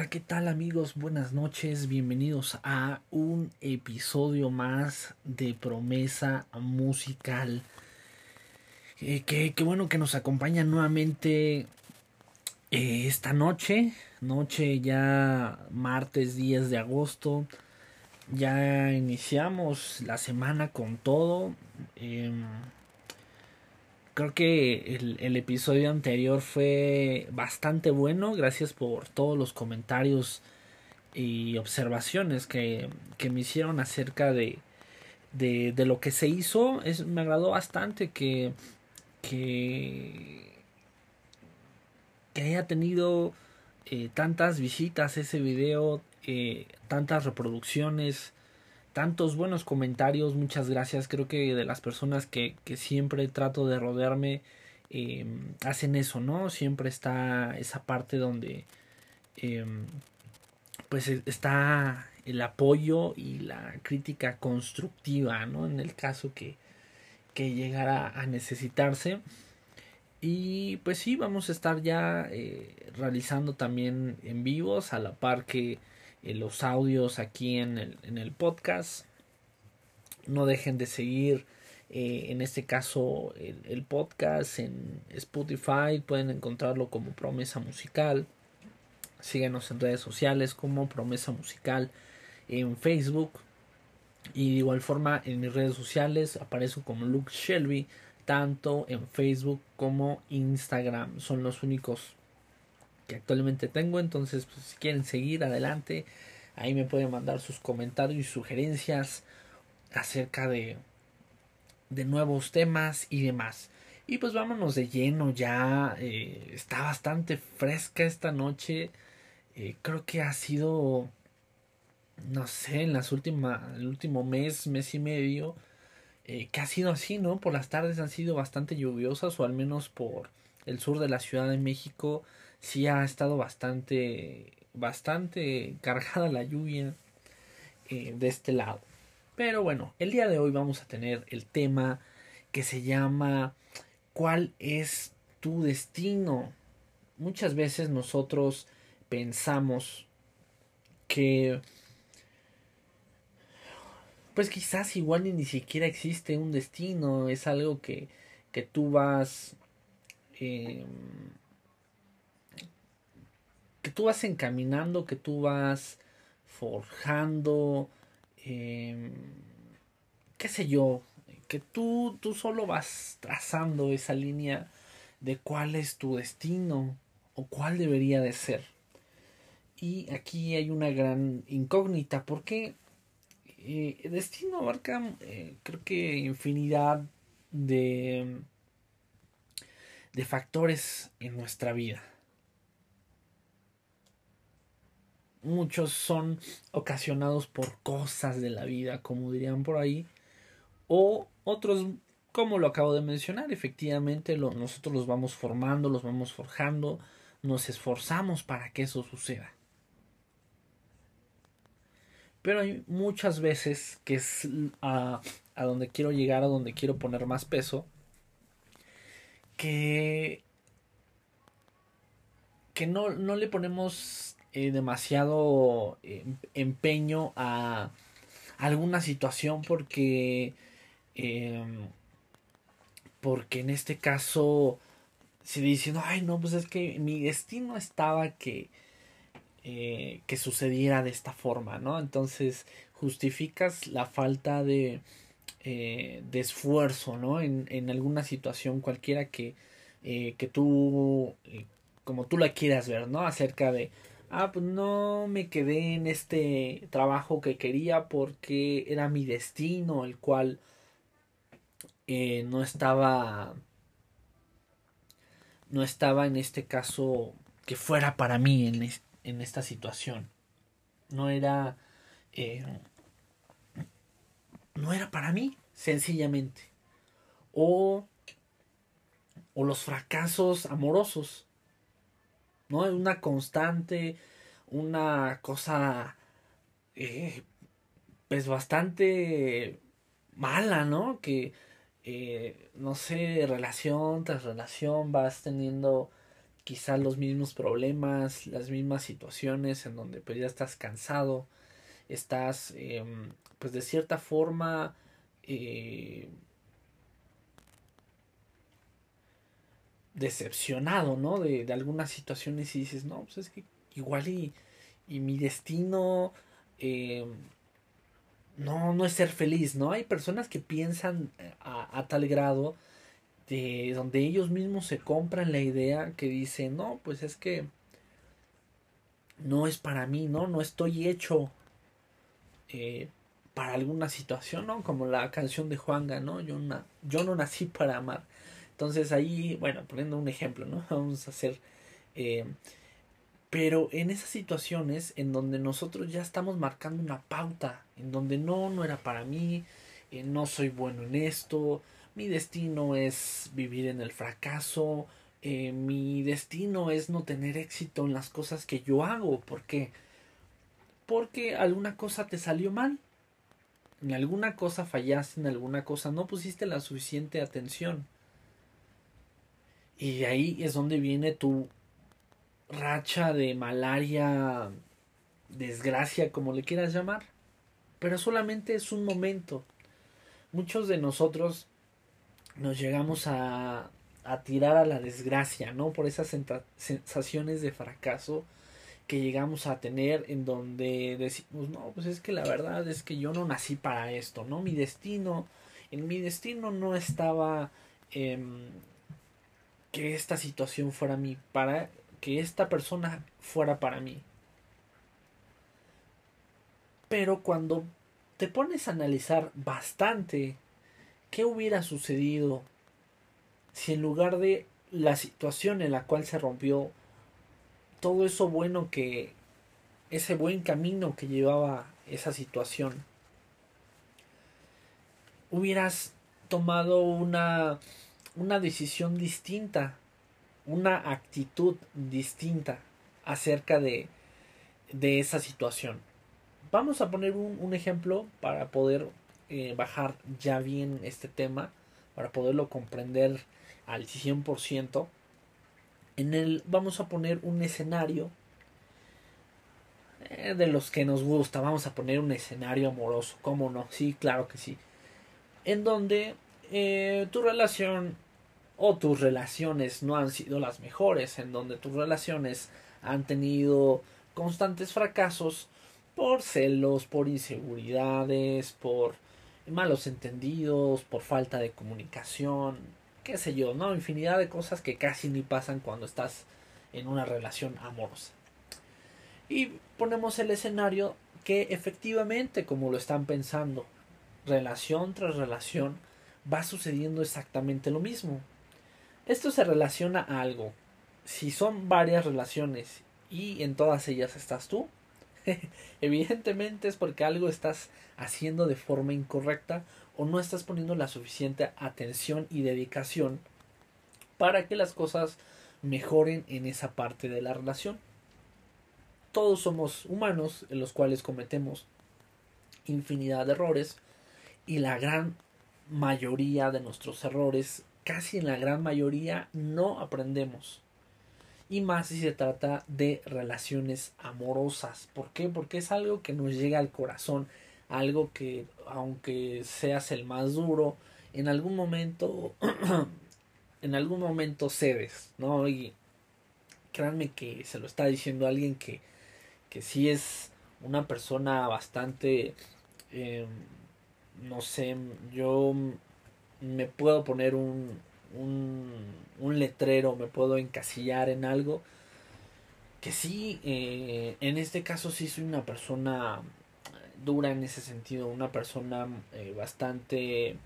Hola, ¿qué tal amigos? Buenas noches, bienvenidos a un episodio más de Promesa Musical. Eh, qué, bueno que nos acompaña nuevamente eh, esta noche, noche ya martes 10 de agosto. Ya iniciamos la semana con todo. Em, creo que el, episodio anterior fue bastante bueno. Gracias por todos los comentarios y observaciones que, me hicieron acerca de, de, lo que se hizo. Es, me agradó bastante que, que, haya tenido eh, tantas visitas ese video, eh, tantas reproducciones tantos buenos comentarios, muchas gracias. Creo que de las personas que, que siempre trato de rodearme eh, hacen eso, ¿no? Siempre está esa parte donde eh, pues e, está el apoyo y la crítica constructiva, ¿no? En el caso que, que llegara a necesitarse. Y pues sí, vamos a estar ya eh, realizando también en vivos a la par que eh, los audios aquí en el, en el podcast. No dejen de seguir eh, en este caso el, podcast en Spotify. Pueden encontrarlo como Promesa Musical. Síguenos en redes sociales como Promesa Musical en Facebook. Y de igual forma en mis redes sociales aparezco como Luke Shelby tanto en Facebook como Instagram. Son los únicos que actualmente tengo. Entonces, pues, si quieren seguir adelante, ahí me pueden mandar sus comentarios y sugerencias acerca de, de nuevos temas y demás. Y pues vámonos de lleno ya. Eh, está bastante fresca esta noche. Eh, creo que ha sido, no sé, en las últimas, el último mes, mes y medio, eh, que ha sido así, ¿no? Por las tardes han sido bastante lluviosas o al menos por el sur de la Ciudad de México sí ha estado bastante, bastante cargada la lluvia eh, de este lado. Pero bueno, el día de hoy vamos a tener el tema que se llama ¿Cuál es tu destino? Muchas veces nosotros pensamos que pues quizás igual ni, siquiera existe un destino, es algo que, que tú vas eh, que tú vas encaminando, que tú vas forjando, em, qué sé yo, que tú, tú solo vas trazando esa línea de cuál es tu destino o cuál debería de ser. Y aquí hay una gran incógnita, porque eh, el destino abarca, eh, creo que infinidad de, de factores en nuestra vida. Muchos son ocasionados por cosas de la vida, como dirían por ahí, o otros, como lo acabo de mencionar, efectivamente nosotros los vamos formando, los vamos forjando, nos esforzamos para que eso suceda. Pero hay muchas veces que es a, a donde quiero llegar, a donde quiero poner más peso, que, que no, no le ponemos eh, demasiado eh, empeño a alguna situación porque em, porque en este caso se dice ay no pues es que mi destino estaba que eh, que sucediera de esta forma no entonces justificas la falta de de esfuerzo no en, en alguna situación cualquiera que que tú como tú la quieras ver no acerca de ah, pues no me quedé en este trabajo que quería porque era mi destino, el cual eh, no estaba, no estaba en este caso que fuera para mí en, en esta situación. No era, eh, no era para mí, sencillamente. O, o los fracasos amorosos ¿no? Es una constante, una cosa, eh, pues bastante mala, ¿no? Que, eh, no sé, relación tras relación vas teniendo quizá los mismos problemas, las mismas situaciones en donde pues ya estás cansado, estás em, pues de cierta forma eh, decepcionado, ¿no? De, de, algunas situaciones y dices, no, pues es que igual y, y mi destino em, no, no es ser feliz, ¿no? Hay personas que piensan a, a tal grado de donde ellos mismos se compran la idea que dicen, no, pues es que no es para mí, ¿no? No estoy hecho eh, para alguna situación, ¿no? Como la canción de Juanga, ¿no? Yo, yo no nací para amar. Entonces ahí, bueno, poniendo un ejemplo, ¿no? Vamos a hacer... Eh, pero en esas situaciones en donde nosotros ya estamos marcando una pauta, en donde no, no era para mí, eh, no soy bueno en esto, mi destino es vivir en el fracaso, mi destino es no tener éxito en las cosas que yo hago. ¿Por qué? Porque alguna cosa te salió mal en alguna cosa fallaste, en alguna cosa no pusiste la suficiente atención. Y ahí es donde viene tu racha de malaria, desgracia, como le quieras llamar. Pero solamente es un momento. Muchos de nosotros nos llegamos a, a tirar a la desgracia, ¿no? Por esas sensaciones de fracaso que llegamos a tener en donde decimos, no, pues es que la verdad es que yo no nací para esto, ¿no? Mi destino, en mi destino no estaba em, que esta situación fuera mí, para que esta persona fuera para mí. Pero cuando te pones a analizar bastante qué hubiera sucedido si en lugar de la situación en la cual se rompió todo eso bueno que, ese buen camino que llevaba esa situación, hubieras tomado una, una decisión distinta, una actitud distinta acerca de, de esa situación. Vamos a poner un, un ejemplo para poder eh, bajar ya bien este tema, para poderlo comprender al 100%. En el vamos a poner un escenario eh, de los que nos gusta. Vamos a poner un escenario amoroso. ¿Cómo no? Sí, claro que sí. En donde eh, tu relación o tus relaciones no han sido las mejores. En donde tus relaciones han tenido constantes fracasos por celos, por inseguridades, por malos entendidos, por falta de comunicación, qué sé yo, ¿no? Infinidad de cosas que casi ni pasan cuando estás en una relación amorosa. Y ponemos el escenario que efectivamente, como lo están pensando, relación tras relación, va sucediendo exactamente lo mismo. Esto se relaciona a algo. Si son varias relaciones y en todas ellas estás tú, evidentemente es porque algo estás haciendo de forma incorrecta o no estás poniendo la suficiente atención y dedicación para que las cosas mejoren en esa parte de la relación. Todos somos humanos en los cuales cometemos infinidad de errores y la gran mayoría de nuestros errores, casi en la gran mayoría, no aprendemos. Y más si se trata de relaciones amorosas. ¿Por qué? Porque es algo que nos llega al corazón algo que aunque seas el más duro, en algún momento, en algún momento cedes, ¿no? Y créanme que se lo está diciendo alguien que, que sí es una persona bastante, eh, no sé, yo me puedo poner un, un, un, letrero, me puedo encasillar en algo, que sí, eh, en este caso sí soy una persona dura en ese sentido, una persona eh, bastante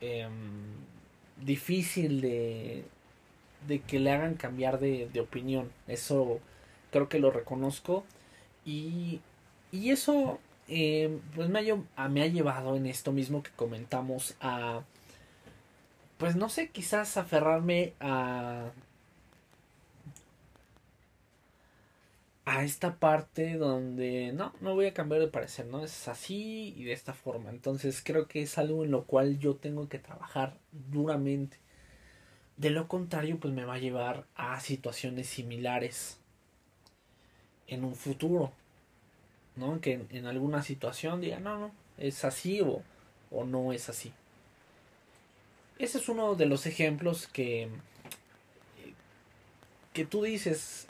eh, difícil de, de que le hagan cambiar de, de, opinión. Eso creo que lo reconozco y, y eso eh, pues ha, me ha llevado en esto mismo que comentamos a pues no sé, quizás aferrarme a a esta parte donde no, no voy a cambiar de parecer, ¿no? Es así y de esta forma. Entonces creo que es algo en lo cual yo tengo que trabajar duramente. De lo contrario, pues me va a llevar a situaciones similares en un futuro. ¿No? Que en, alguna situación diga, no, no, es así o, o no es así. Ese es uno de los ejemplos que, que tú dices,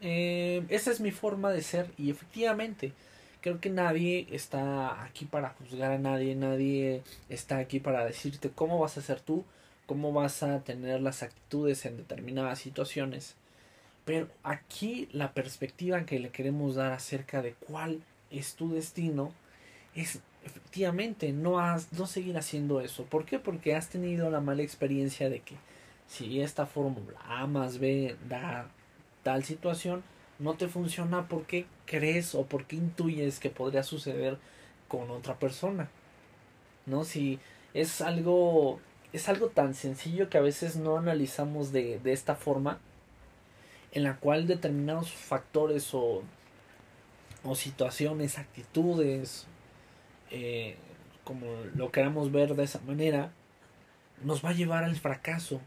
eh, esa es mi forma de ser y efectivamente creo que nadie está aquí para juzgar a nadie, nadie está aquí para decirte cómo vas a ser tú, cómo vas a tener las actitudes en determinadas situaciones. Pero aquí la perspectiva que le queremos dar acerca de cuál es tu destino es efectivamente no, has, no seguir haciendo eso. ¿Por qué? Porque has tenido la mala experiencia de que si esta fórmula A más B da tal situación, no te funciona porque crees o porque intuyes que podría suceder con otra persona. ¿No? Si es algo es algo tan sencillo que a veces no analizamos de, de esta forma en la cual determinados factores o, o situaciones, actitudes, eh, como lo queramos ver de esa manera, nos va a llevar al fracaso.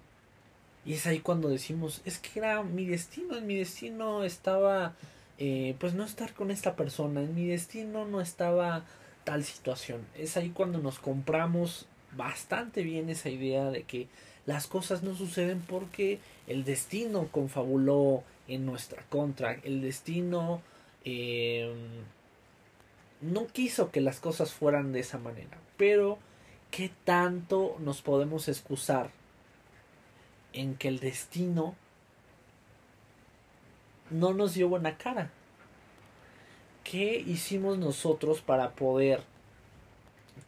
Y es ahí cuando decimos, es que era mi destino, en mi destino estaba, eh, pues no estar con esta persona, en mi destino no estaba tal situación. Es ahí cuando nos compramos bastante bien esa idea de que las cosas no suceden porque el destino confabuló en nuestra contra, el destino eh, no quiso que las cosas fueran de esa manera. Pero, ¿qué tanto nos podemos excusar en que el destino no nos dio buena cara? ¿Qué hicimos nosotros para poder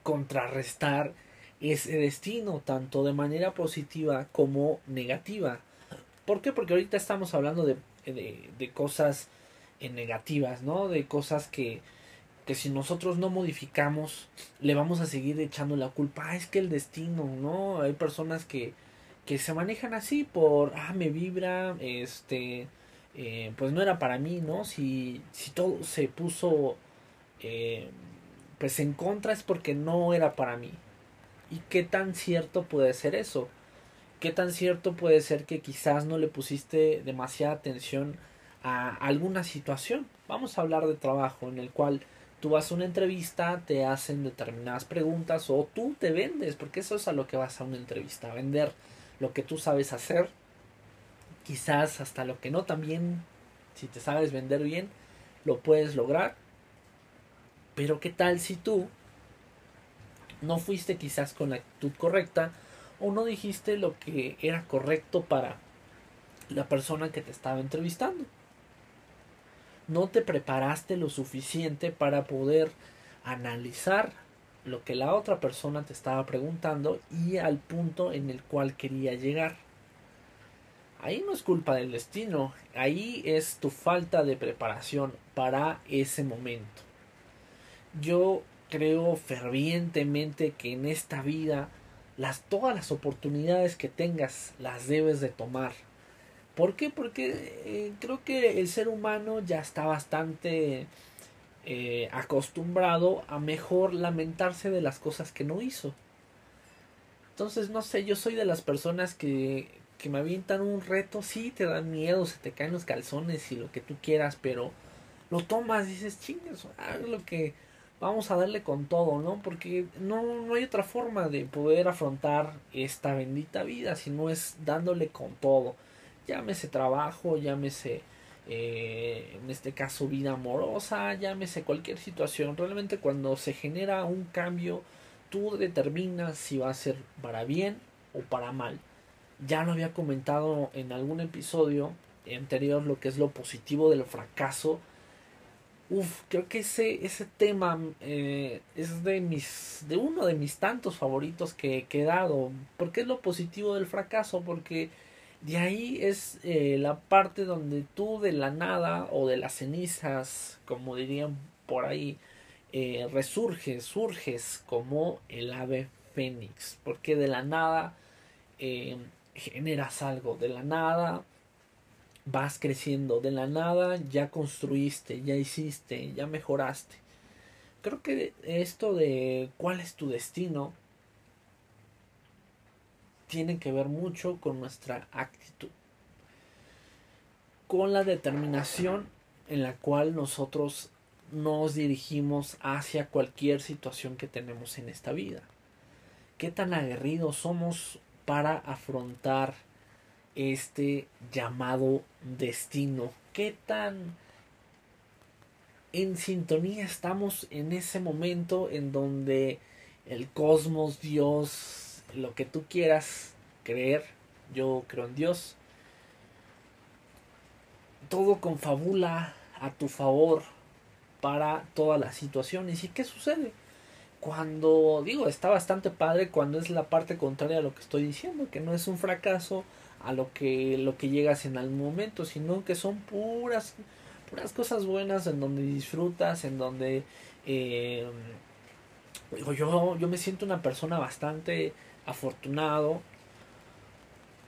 contrarrestar ese destino, tanto de manera positiva como negativa? ¿Por qué? Porque ahorita estamos hablando de, de, cosas negativas, ¿no? De cosas que, que si nosotros no modificamos, le vamos a seguir echando la culpa. Ah, es que el destino, ¿no? Hay personas que, que se manejan así por, ah, me vibra, este, eh, pues no era para mí, ¿no? Si, si todo se puso, eh, pues en contra es porque no era para mí. ¿Y qué tan cierto puede ser eso? ¿Qué tan cierto puede ser que quizás no le pusiste demasiada atención a alguna situación? Vamos a hablar de trabajo en el cual tú vas a una entrevista, te hacen determinadas preguntas o tú te vendes, porque eso es a lo que vas a una entrevista, a vender lo que tú sabes hacer, quizás hasta lo que no también, si te sabes vender bien, lo puedes lograr. Pero qué tal si tú no fuiste quizás con la actitud correcta o no dijiste lo que era correcto para la persona que te estaba entrevistando no te preparaste lo suficiente para poder analizar lo que la otra persona te estaba preguntando y al punto en el cual quería llegar. Ahí no es culpa del destino, ahí es tu falta de preparación para ese momento. Yo creo fervientemente que en esta vida las todas las oportunidades que tengas las debes de tomar ¿Por qué? Porque eh, creo que el ser humano ya está bastante eh, acostumbrado a mejor lamentarse de las cosas que no hizo. Entonces, no sé, yo soy de las personas que, que me avientan un reto, sí, te dan miedo, se te caen los calzones y lo que tú quieras, pero lo tomas, dices, chingas, lo que vamos a darle con todo, ¿no? Porque no, no hay otra forma de poder afrontar esta bendita vida si no es dándole con todo llámese trabajo, llámese eh, en este caso vida amorosa, llámese cualquier situación. Realmente cuando se genera un cambio, tú determinas si va a ser para bien o para mal. Ya lo había comentado en algún episodio anterior lo que es lo positivo del fracaso. Uf, creo que ese, ese tema eh, es de mis de uno de mis tantos favoritos que, que he dado. ¿Por qué es lo positivo del fracaso? Porque de ahí es eh, la parte donde tú de la nada o de las cenizas, como dirían por ahí, eh, resurges, surges como el ave fénix, porque de la nada generas algo, de la nada vas creciendo, de la nada ya construiste, ya hiciste, ya mejoraste. Creo que esto de cuál es tu destino tiene que ver mucho con nuestra actitud, con la determinación en la cual nosotros nos dirigimos hacia cualquier situación que tenemos en esta vida. ¿Qué tan aguerridos somos para afrontar este llamado destino? ¿Qué tan en sintonía estamos en ese momento en donde el cosmos, Dios, lo que tú quieras creer, yo creo en Dios, todo confabula a tu favor para todas las situaciones. ¿Y qué sucede? Cuando digo, está bastante padre cuando es la parte contraria a lo que estoy diciendo, que no es un fracaso a lo que lo que llegas en algún momento, sino que son puras puras cosas buenas en donde disfrutas, en donde eh, yo, yo me siento una persona bastante afortunado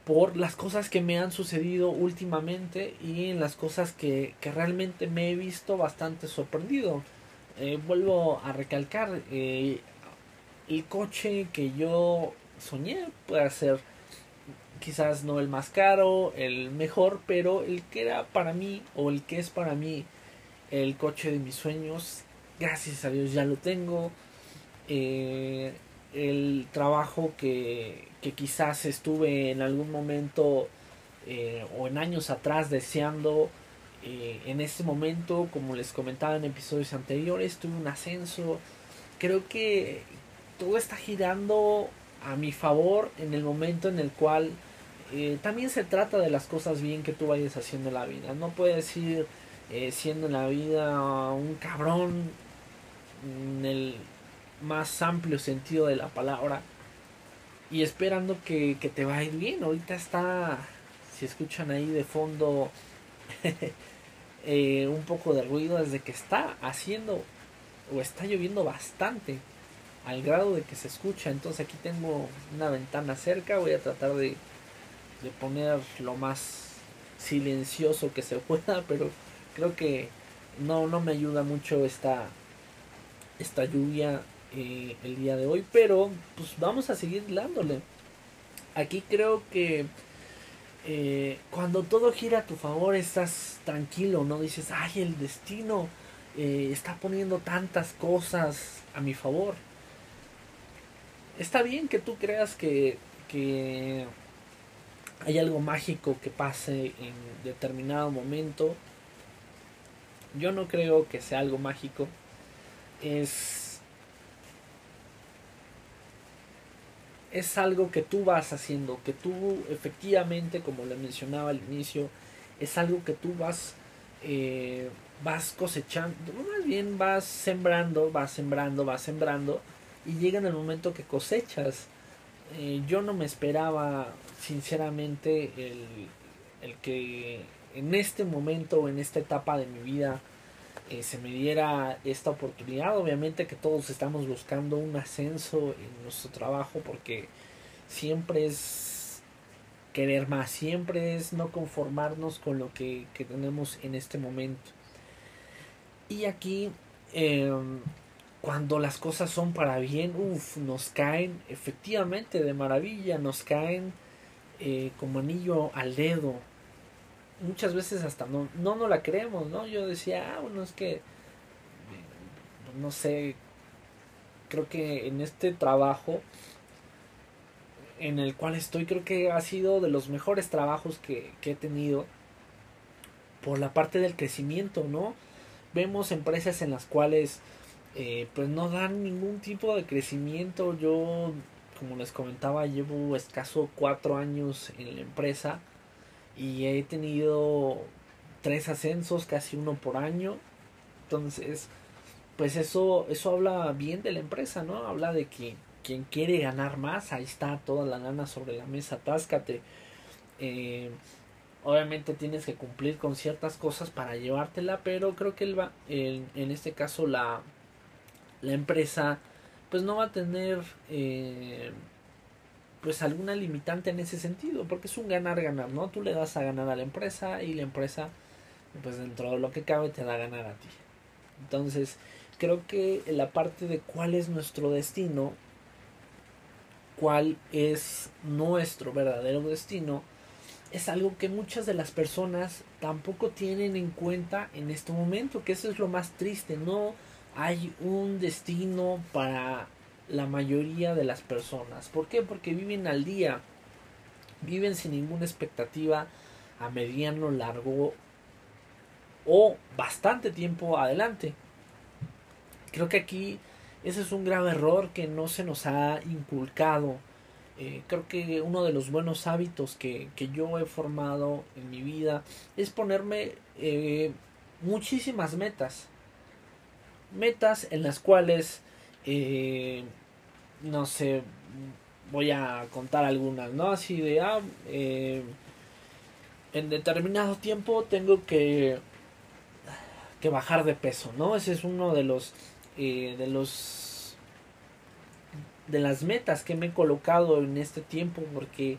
por las cosas que me han sucedido últimamente y en las cosas que, que realmente me he visto bastante sorprendido. Eh, vuelvo a recalcar, eh, el coche que yo soñé puede ser quizás no el más caro, el mejor, pero el que era para mí o el que es para mí el coche de mis sueños, gracias a Dios ya lo tengo. Eh, el trabajo que, que quizás estuve en algún momento eh, o en años atrás deseando. Eh, en este momento, como les comentaba en episodios anteriores, tuve un ascenso. Creo que todo está girando a mi favor en el momento en el cual eh, también se trata de las cosas bien que tú vayas haciendo en la vida. No puedes ir siendo en la vida un cabrón en el más amplio sentido de la palabra y esperando que, te va a ir bien. Ahorita está, si escuchan ahí de fondo eh, un poco de ruido, desde que está haciendo o está lloviendo bastante al grado de que se escucha. Entonces aquí tengo una ventana cerca, voy a tratar de, de poner lo más silencioso que se pueda, pero creo que no, no me ayuda mucho esta, esta lluvia eh, el día de hoy, pero pues vamos a seguir dándole. Aquí creo que eh, cuando todo gira a tu favor estás tranquilo, no dices, ay, el destino eh, está poniendo tantas cosas a mi favor. Está bien que tú creas que, que hay algo mágico que pase en determinado momento. Yo no creo que sea algo mágico. Es es algo que tú vas haciendo, que tú efectivamente, como le mencionaba al inicio, es algo que tú vas, eh, vas cosechando, más bien vas sembrando, vas sembrando, vas sembrando, y llega en el momento que cosechas. Eh, yo no me esperaba, sinceramente, el, el que en este momento, en esta etapa de mi vida, eh, se me diera esta oportunidad. Obviamente que todos estamos buscando un ascenso en nuestro trabajo porque siempre es querer más, siempre es no conformarnos con lo que, tenemos en este momento. Y aquí, em, cuando las cosas son para bien, uff, nos caen efectivamente de maravilla, nos caen eh, como anillo al dedo muchas veces hasta no, no no la creemos, ¿no? Yo decía, ah, bueno, es que, no sé, creo que en este trabajo en el cual estoy, creo que ha sido de los mejores trabajos que, que he tenido por la parte del crecimiento, ¿no? Vemos empresas en las cuales eh, pues no dan ningún tipo de crecimiento. Yo, como les comentaba, llevo escaso cuatro años en la empresa y he tenido tres ascensos, casi uno por año. Entonces, pues eso, eso habla bien de la empresa, ¿no? Habla de que quien quiere ganar más, ahí está toda la lana sobre la mesa, táscate. Eh, obviamente tienes que cumplir con ciertas cosas para llevártela, pero creo que va, en, en este caso la, la empresa, pues no va a tener eh, pues alguna limitante en ese sentido, porque es un ganar-ganar, ¿no? Tú le das a ganar a la empresa y la empresa, pues dentro de lo que cabe, te da ganar a ti. Entonces, creo que la parte de cuál es nuestro destino, cuál es nuestro verdadero destino es algo que muchas de las personas tampoco tienen en cuenta en este momento, que eso es lo más triste, no hay un destino para la mayoría de las personas. ¿Por qué? Porque viven al día, viven sin ninguna expectativa a mediano, largo o bastante tiempo adelante. Creo que aquí ese es un grave error que no se nos ha inculcado. Eh, creo que uno de los buenos hábitos que, que, yo he formado en mi vida es ponerme eh, muchísimas metas. Metas en las cuales, eh, no sé, voy a contar algunas, ¿no? Así de, ah, en determinado tiempo tengo que, que bajar de peso, ¿no? Ese es uno de los eh, de los de las metas que me he colocado en este tiempo porque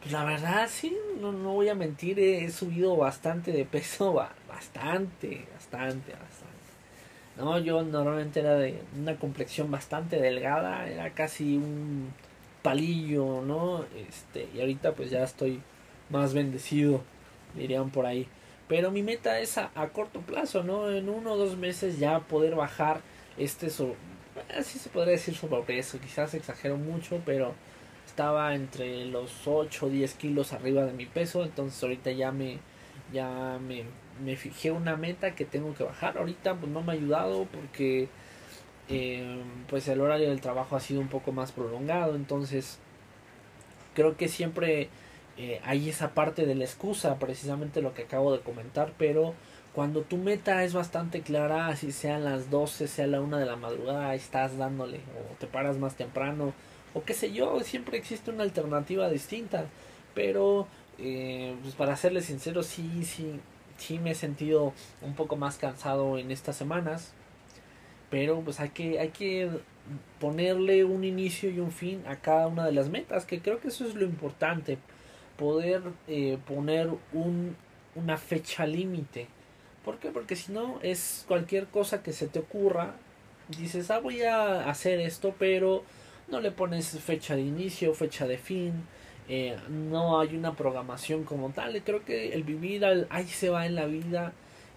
pues la verdad sí no, no voy a mentir he subido bastante de peso bastante bastante bastante no yo normalmente era de una complexión bastante delgada era casi un palillo no este y ahorita pues ya estoy más bendecido dirían por ahí pero mi meta es a, corto plazo, ¿no? En uno o dos meses ya poder bajar este, así se podría decir sobrepeso, quizás exagero mucho, pero estaba entre los 8 o 10 kilos arriba de mi peso, entonces ahorita ya me, ya me, me fijé una meta que tengo que bajar, ahorita pues no me ha ayudado porque eh, pues el horario del trabajo ha sido un poco más prolongado, entonces creo que siempre eh, hay esa parte de la excusa, precisamente lo que acabo de comentar, pero cuando tu meta es bastante clara, así sean las 12, sea la 1 de la madrugada, estás dándole, o te paras más temprano, o qué sé yo, siempre existe una alternativa distinta, pero eh, pues para serles sincero, sí, sí, sí me he sentido un poco más cansado en estas semanas, pero pues hay que, hay que ponerle un inicio y un fin a cada una de las metas, que creo que eso es lo importante poder eh, poner un, una fecha límite. ¿Por qué? Porque si no es cualquier cosa que se te ocurra, dices, ah, voy a hacer esto, pero no le pones fecha de inicio, fecha de fin, eh, no hay una programación como tal. Creo que el vivir al ahí se va en la vida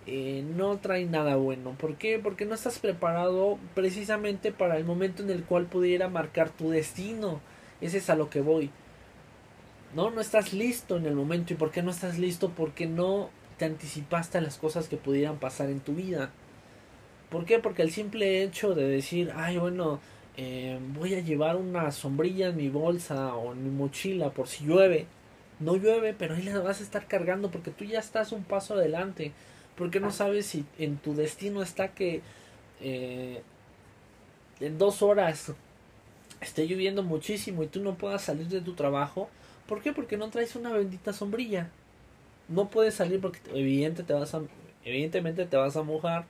eh, no trae nada bueno. ¿Por qué? Porque no estás preparado precisamente para el momento en el cual pudiera marcar tu destino. Ese es a lo que voy. No, no estás listo en el momento. ¿Y por qué no estás listo? Porque no te anticipaste a las cosas que pudieran pasar en tu vida. ¿Por qué? Porque el simple hecho de decir, ay, bueno, eh, voy a llevar una sombrilla en mi bolsa o en mi mochila por si llueve. No llueve, pero ahí la vas a estar cargando porque tú ya estás un paso adelante. Porque no sabes si en tu destino está que eh, en dos horas esté lloviendo muchísimo y tú no puedas salir de tu trabajo ¿Por qué? Porque no traes una bendita sombrilla. No puedes salir porque vas evidentemente te vas a mojar,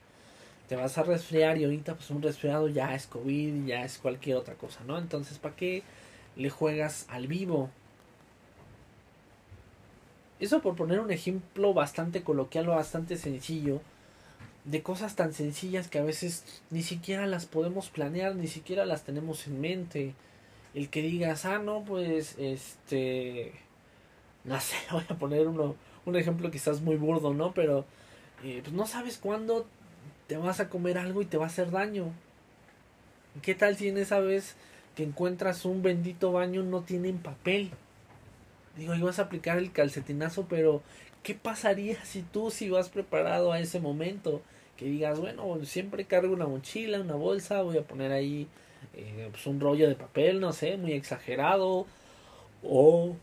te vas a resfriar y ahorita pues un resfriado ya es COVID, ya es cualquier otra cosa, ¿no? Entonces, ¿para qué le juegas al vivo? Eso por poner un ejemplo bastante coloquial o bastante sencillo de cosas tan sencillas que a veces ni siquiera las podemos planear, ni siquiera las tenemos en mente el que digas, ah, no, pues, este, no sé, voy a poner uno, un ejemplo quizás muy burdo, ¿no? Pero, eh, pues no sabes cuándo te vas a comer algo y te va a hacer daño. ¿Qué tal si en esa vez que encuentras un bendito baño no tienen papel? Digo, ibas a aplicar el calcetinazo, pero ¿qué pasaría si tú si vas preparado a ese momento? Que digas, bueno, siempre cargo una mochila, una bolsa, voy a poner ahí eh, pues un rollo de papel, no sé, muy exagerado, o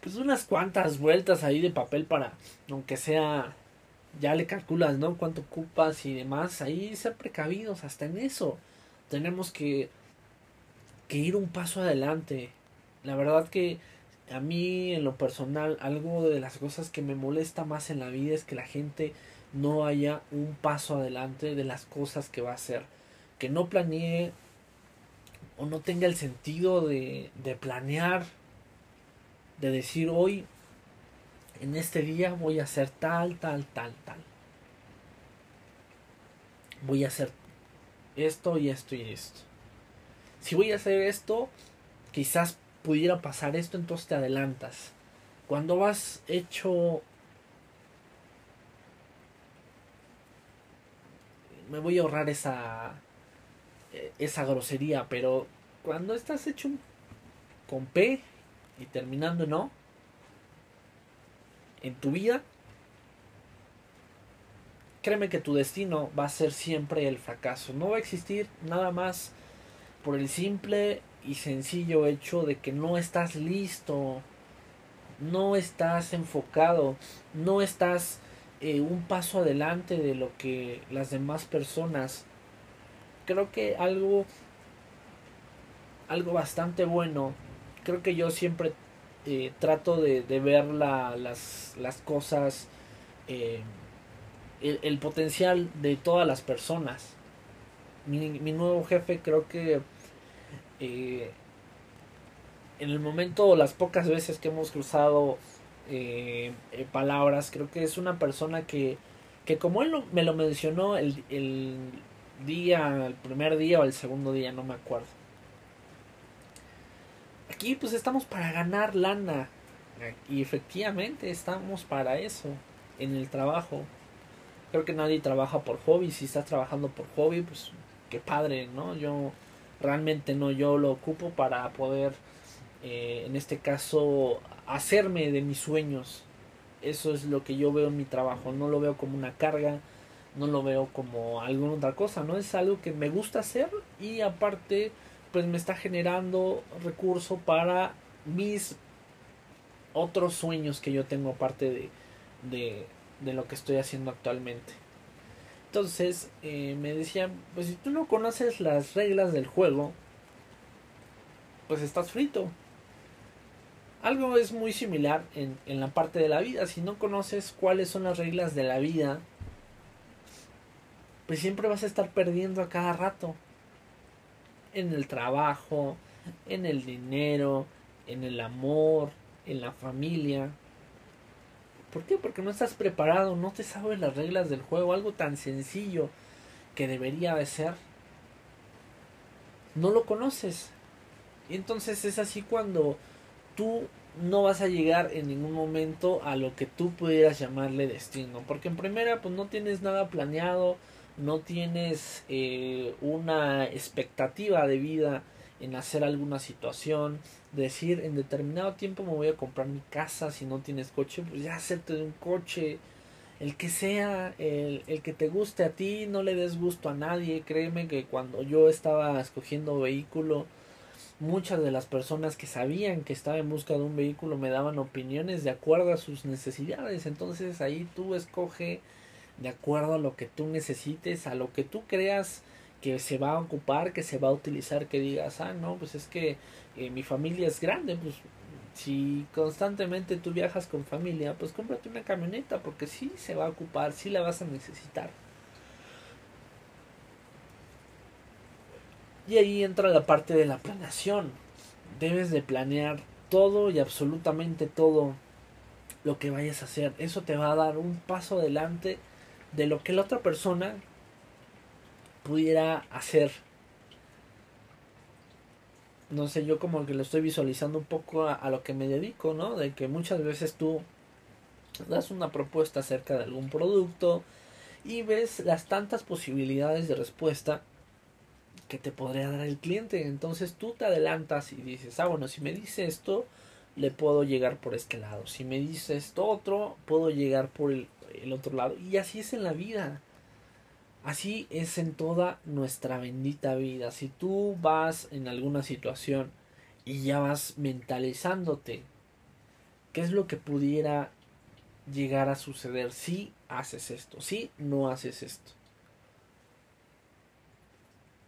pues unas cuantas vueltas ahí de papel para, aunque sea, ya le calculas, ¿no? Cuánto ocupas y demás, ahí ser precavidos, hasta en eso tenemos que, que ir un paso adelante. La verdad que a mí en lo personal algo de las cosas que me molesta más en la vida es que la gente no haya un paso adelante de las cosas que va a hacer que no planee o no tenga el sentido de, de planear, de decir hoy, en este día voy a hacer tal, tal, tal, tal. Voy a hacer esto y esto y esto. si voy a hacer esto, quizás pudiera pasar esto, entonces te adelantas. Cuando vas hecho... Me voy a ahorrar esa, eh, esa grosería, pero cuando estás hecho con P y terminando en O, en tu vida, créeme que tu destino va a ser siempre el fracaso. No va a existir nada más por el simple y sencillo hecho de que no estás listo, no estás enfocado, no estás eh, un paso adelante de lo que las demás personas. Creo que algo, algo bastante bueno, creo que yo siempre eh, trato de, ver las, las, cosas, eh, el, potencial de todas las personas. Mi, mi nuevo jefe creo que eh, en el momento, las pocas veces que hemos cruzado eh, eh, palabras, creo que es una persona que, que como él me lo mencionó el, el día, el primer día o el segundo día, no me acuerdo. Aquí pues estamos para ganar lana. Y efectivamente estamos para eso en el trabajo. Creo que nadie trabaja por hobby. Si estás trabajando por hobby, pues qué padre, ¿no? Yo realmente no, yo lo ocupo para poder, eh, en este caso, hacerme de mis sueños. Eso es lo que yo veo en mi trabajo, no lo veo como una carga, no lo veo como alguna otra cosa, no es algo que me gusta hacer y aparte pues me está generando recurso para mis otros sueños que yo tengo aparte de, de, de lo que estoy haciendo actualmente. Entonces eh, me decían, pues si tú no conoces las reglas del juego, pues estás frito. Algo es muy similar en, en la parte de la vida. Si no conoces cuáles son las reglas de la vida, pues siempre vas a estar perdiendo a cada rato. En el trabajo, en el dinero, en el amor, en la familia. ¿Por qué? Porque no estás preparado, no te sabes las reglas del juego, algo tan sencillo que debería de ser. No lo conoces. Y entonces es así cuando tú no vas a llegar en ningún momento a lo que tú pudieras llamarle destino. Porque en primera, pues no tienes nada planeado, no tienes eh, una expectativa de vida en hacer alguna situación, decir en determinado tiempo me voy a comprar mi casa, si no tienes coche, pues ya hacerte de un coche, el que sea, el, el que te guste a ti, no le des gusto a nadie, créeme que cuando yo estaba escogiendo vehículo, muchas de las personas que sabían que estaba en busca de un vehículo me daban opiniones de acuerdo a sus necesidades, entonces ahí tú escoge de acuerdo a lo que tú necesites, a lo que tú creas que se va a ocupar, que se va a utilizar, que digas, ah, no, pues es que eh, mi familia es grande, pues si constantemente tú viajas con familia, pues cómprate una camioneta, porque sí se va a ocupar, sí la vas a necesitar. Y ahí entra la parte de la planeación. Debes de planear todo y absolutamente todo lo que vayas a hacer. Eso te va a dar un paso adelante de lo que la otra persona pudiera hacer. No sé, yo como que lo estoy visualizando un poco a, lo que me dedico, ¿no? De que muchas veces tú das una propuesta acerca de algún producto y ves las tantas posibilidades de respuesta que te podría dar el cliente. Entonces tú te adelantas y dices, ah, bueno, si me dice esto, le puedo llegar por este lado. Si me dice esto otro, puedo llegar por el, el otro lado. Y así es en la vida. Así es en toda nuestra bendita vida. Si tú vas en alguna situación y ya vas mentalizándote qué es lo que pudiera llegar a suceder si haces esto, si no haces esto.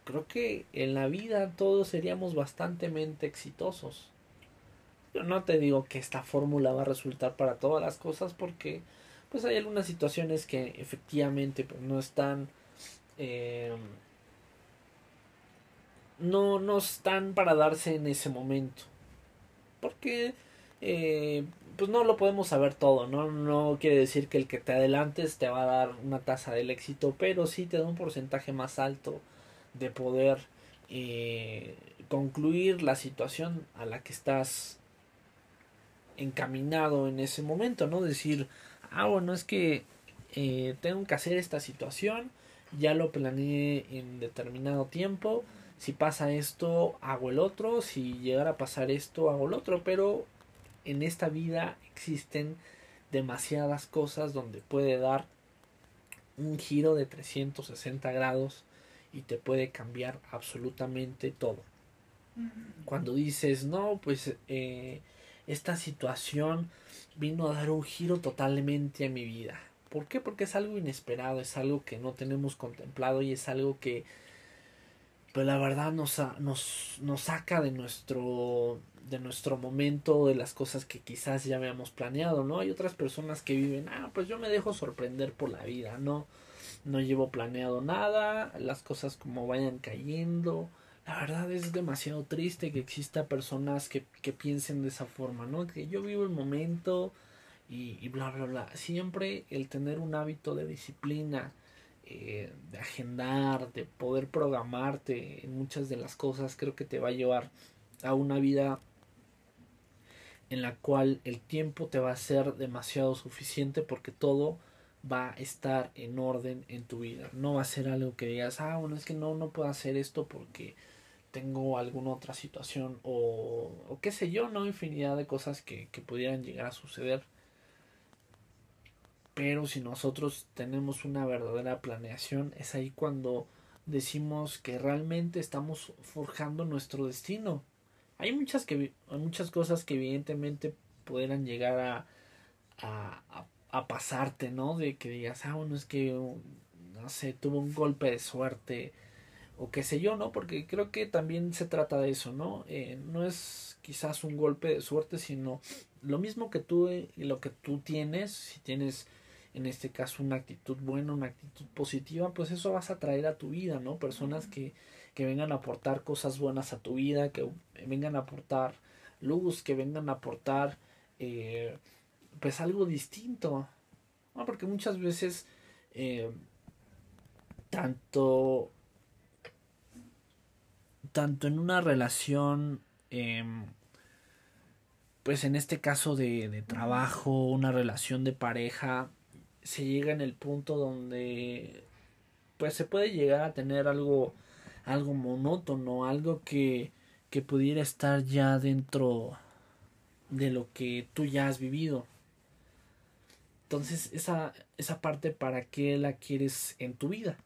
Creo que en la vida todos seríamos bastante exitosos. Yo no te digo que esta fórmula va a resultar para todas las cosas porque pues hay algunas situaciones que efectivamente pues, no están eh, no, no están para darse en ese momento. Porque eh, pues no lo podemos saber todo, ¿no? No quiere decir que el que te adelantes te va a dar una tasa del éxito, pero sí te da un porcentaje más alto de poder eh, concluir la situación a la que estás encaminado en ese momento, ¿no? Decir, ah, bueno, es que eh, tengo que hacer esta situación, ya lo planeé en determinado tiempo, si pasa esto, hago el otro, si llegara a pasar esto, hago el otro, pero en esta vida existen demasiadas cosas donde puede dar un giro de 360 grados y te puede cambiar absolutamente todo. Cuando dices, no, pues eh, esta situación vino a dar un giro totalmente a mi vida. ¿Por qué? Porque es algo inesperado, es algo que no tenemos contemplado y es algo que, pues la verdad nos, nos, nos saca de nuestro, de nuestro momento, de las cosas que quizás ya habíamos planeado, ¿no? Hay otras personas que viven, ah, pues yo me dejo sorprender por la vida, ¿no? No llevo planeado nada, las cosas como vayan cayendo, la verdad es demasiado triste que exista personas que, que piensen de esa forma, ¿no? Que yo vivo el momento y, bla, bla, bla. Siempre el tener un hábito de disciplina, eh, de agendar, de poder programarte en muchas de las cosas, creo que te va a llevar a una vida en la cual el tiempo te va a ser demasiado suficiente porque todo va a estar en orden en tu vida. No va a ser algo que digas, ah, bueno, es que no, no puedo hacer esto porque tengo alguna otra situación o, o qué sé yo, ¿no? Infinidad de cosas que, que pudieran llegar a suceder. Pero si nosotros tenemos una verdadera planeación, es ahí cuando decimos que realmente estamos forjando nuestro destino. Hay muchas, que, hay muchas cosas que evidentemente pudieran llegar a, a, a, pasarte, ¿no? De que digas, ah, bueno, es que, no sé, tuve un golpe de suerte, o qué sé yo, ¿no? Porque creo que también se trata de eso, ¿no? Eh, no es quizás un golpe de suerte, sino lo mismo que tú y lo que tú tienes, si tienes en este caso una actitud buena, una actitud positiva, pues eso vas a traer a tu vida, ¿no? Personas que, que vengan a aportar cosas buenas a tu vida, que vengan a aportar luz, que vengan a aportar eh, pues algo distinto, ¿no? Porque muchas veces eh, tanto tanto en una relación, em, pues en este caso de, de, trabajo, una relación de pareja, se llega en el punto donde pues se puede llegar a tener algo, algo monótono, algo que, que pudiera estar ya dentro de lo que tú ya has vivido. Entonces, esa, esa parte, ¿para qué la quieres en tu vida?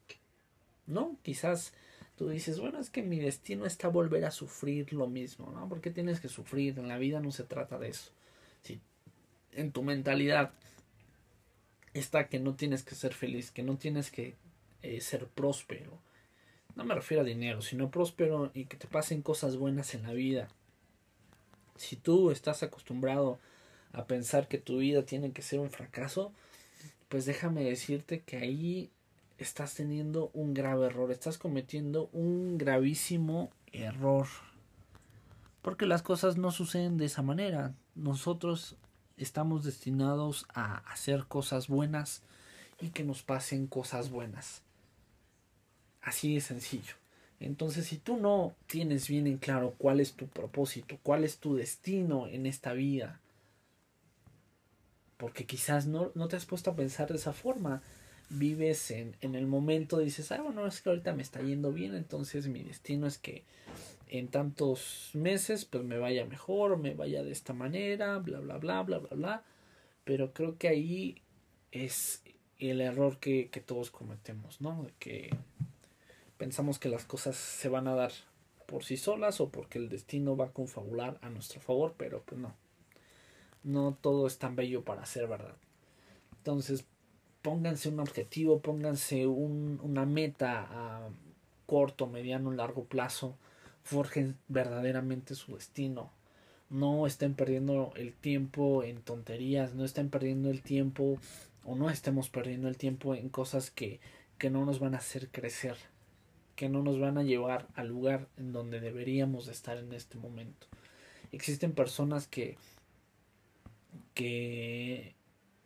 ¿No? Quizás tú dices, bueno, es que mi destino está volver a sufrir lo mismo, ¿no? ¿Por qué tienes que sufrir? En la vida no se trata de eso. Si en tu mentalidad está que no tienes que ser feliz, que no tienes que eh, ser próspero, no me refiero a dinero, sino próspero y que te pasen cosas buenas en la vida. Si tú estás acostumbrado a pensar que tu vida tiene que ser un fracaso, pues déjame decirte que ahí estás teniendo un grave error, estás cometiendo un gravísimo error. Porque las cosas no suceden de esa manera. Nosotros estamos destinados a hacer cosas buenas y que nos pasen cosas buenas. Así de sencillo. Entonces, si tú no tienes bien en claro cuál es tu propósito, cuál es tu destino en esta vida, porque quizás no, no te has puesto a pensar de esa forma, vives en, en el momento, dices, ah, bueno, es que ahorita me está yendo bien, entonces mi destino es que en tantos meses pues me vaya mejor, me vaya de esta manera, bla, bla, bla, bla, bla, bla. Pero creo que ahí es el error que, que todos cometemos, ¿no? De que pensamos que las cosas se van a dar por sí solas o porque el destino va a confabular a nuestro favor, pero pues no. No todo es tan bello para ser verdad. Entonces, pónganse un objetivo, pónganse un, una meta a corto, mediano, largo plazo, forjen verdaderamente su destino. No estén perdiendo el tiempo en tonterías, no estén perdiendo el tiempo o no estemos perdiendo el tiempo en cosas que, que no nos van a hacer crecer, que no nos van a llevar al lugar en donde deberíamos estar en este momento. Existen personas que que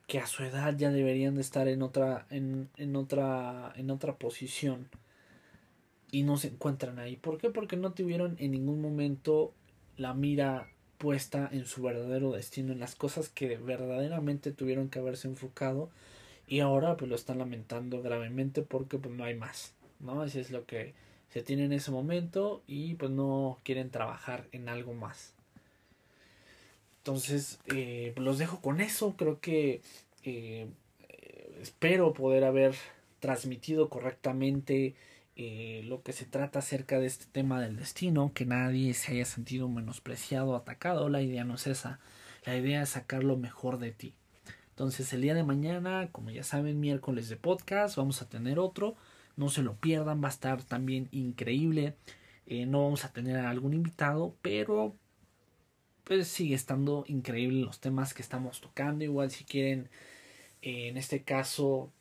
que a su edad ya deberían de estar en otra, en, en otra, en otra posición. y no se encuentran ahí. ¿Por qué? Porque no tuvieron en ningún momento la mira puesta en su verdadero destino, en las cosas que verdaderamente tuvieron que haberse enfocado y ahora pues lo están lamentando gravemente porque pues no hay más, ¿no? Eso es lo que se tiene en ese momento y pues no quieren trabajar en algo más. Entonces, eh, los dejo con eso. Creo que eh, espero poder haber transmitido correctamente eh, lo que se trata acerca de este tema del destino, que nadie se haya sentido menospreciado, atacado. La idea no es esa. La idea es sacar lo mejor de ti. Entonces el día de mañana, como ya saben, miércoles de podcast, vamos a tener otro. No se lo pierdan, va a estar también increíble. No vamos a tener a algún invitado, pero pues sigue estando increíble los temas que estamos tocando. Igual si quieren, eh, en este caso,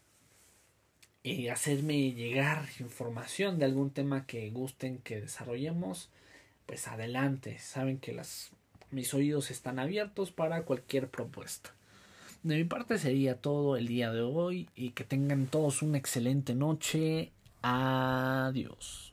eh, hacerme llegar información de algún tema que gusten que desarrollemos, pues adelante. Saben que mis oídos están abiertos para cualquier propuesta. De mi parte sería todo el día de hoy y que tengan todos una excelente noche. Adiós.